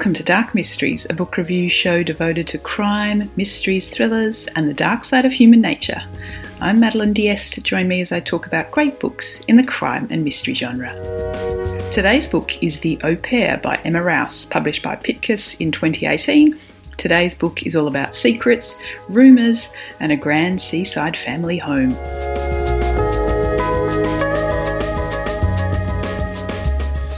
Welcome to Dark Mysteries, a book review show devoted to crime, mysteries, thrillers, and the dark side of human nature. I'm Madeline Diest. Join me as I talk about great books in the crime and mystery genre. Today's book is The Au Pair by Emma Rous, published by Piatkus in 2018. Today's book is all about secrets, rumours, and a grand seaside family home.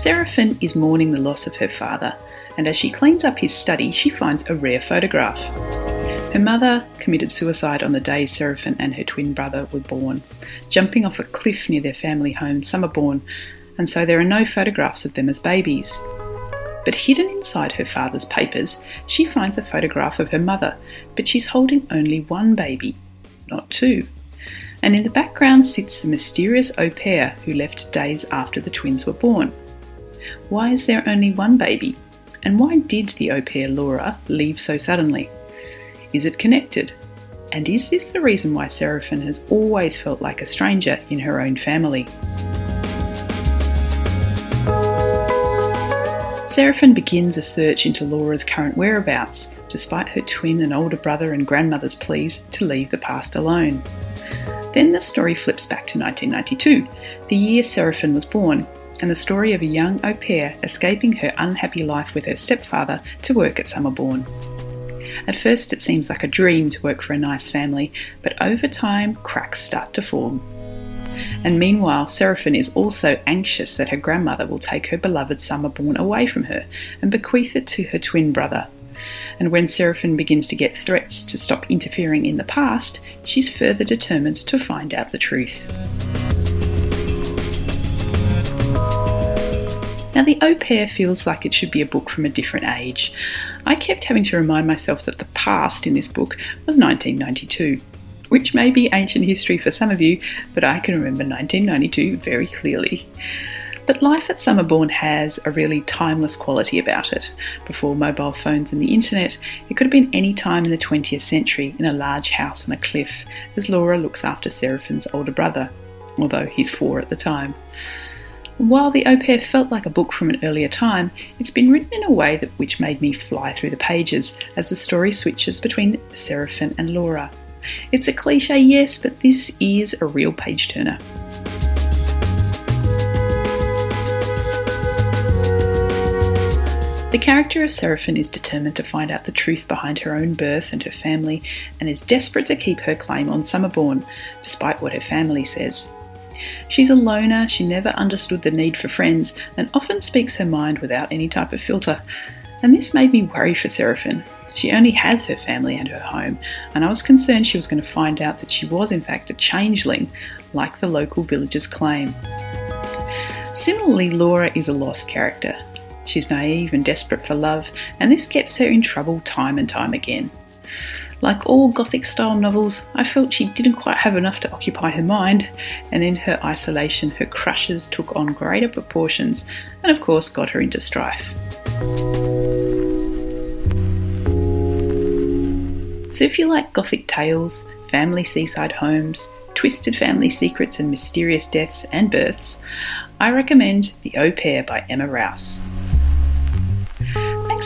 Seraphine is mourning the loss of her father and as she cleans up his study, she finds a rare photograph. Her mother committed suicide on the day Seraphine and her twin brother were born, jumping off a cliff near their family home, Summerbourne, and so there are no photographs of them as babies. But hidden inside her father's papers, she finds a photograph of her mother, but she's holding only one baby, not two. And in the background sits the mysterious au pair who left days after the twins were born. Why is there only one baby? And why did the au pair Laura leave so suddenly? Is it connected? And is this the reason why Seraphine has always felt like a stranger in her own family? Seraphine begins a search into Laura's current whereabouts, despite her twin and older brother and grandmother's pleas to leave the past alone. Then the story flips back to 1992, the year Seraphine was born, and the story of a young au pair escaping her unhappy life with her stepfather to work at Summerbourne. At first, it seems like a dream to work for a nice family, but over time, cracks start to form. And meanwhile, Seraphine is also anxious that her grandmother will take her beloved Summerbourne away from her and bequeath it to her twin brother. And when Seraphine begins to get threats to stop interfering in the past, she's further determined to find out the truth. Now, The Au Pair feels like it should be a book from a different age. I kept having to remind myself that the past in this book was 1992, which may be ancient history for some of you, but I can remember 1992 very clearly. But life at Summerbourne has a really timeless quality about it. Before mobile phones and the internet, it could have been any time in the 20th century in a large house on a cliff, as Laura looks after Seraphine's older brother, although he's four at the time. While The Au felt like a book from an earlier time, it's been written in a way that which made me fly through the pages as the story switches between Seraphine and Laura. It's a cliche, yes, but this is a real page turner. The character of Seraphine is determined to find out the truth behind her own birth and her family, and is desperate to keep her claim on Summerbourne, despite what her family says. She's a loner, she never understood the need for friends, and often speaks her mind without any type of filter. And this made me worry for Seraphine. She only has her family and her home, and I was concerned she was going to find out that she was, in fact, a changeling, like the local villagers claim. Similarly, Laura is a lost character. She's naive and desperate for love, and this gets her in trouble time and time again. Like all Gothic style novels, I felt she didn't quite have enough to occupy her mind, and in her isolation, her crushes took on greater proportions and, of course, got her into strife. So, if you like Gothic tales, family seaside homes, twisted family secrets, and mysterious deaths and births, I recommend The Au Pair by Emma Rous.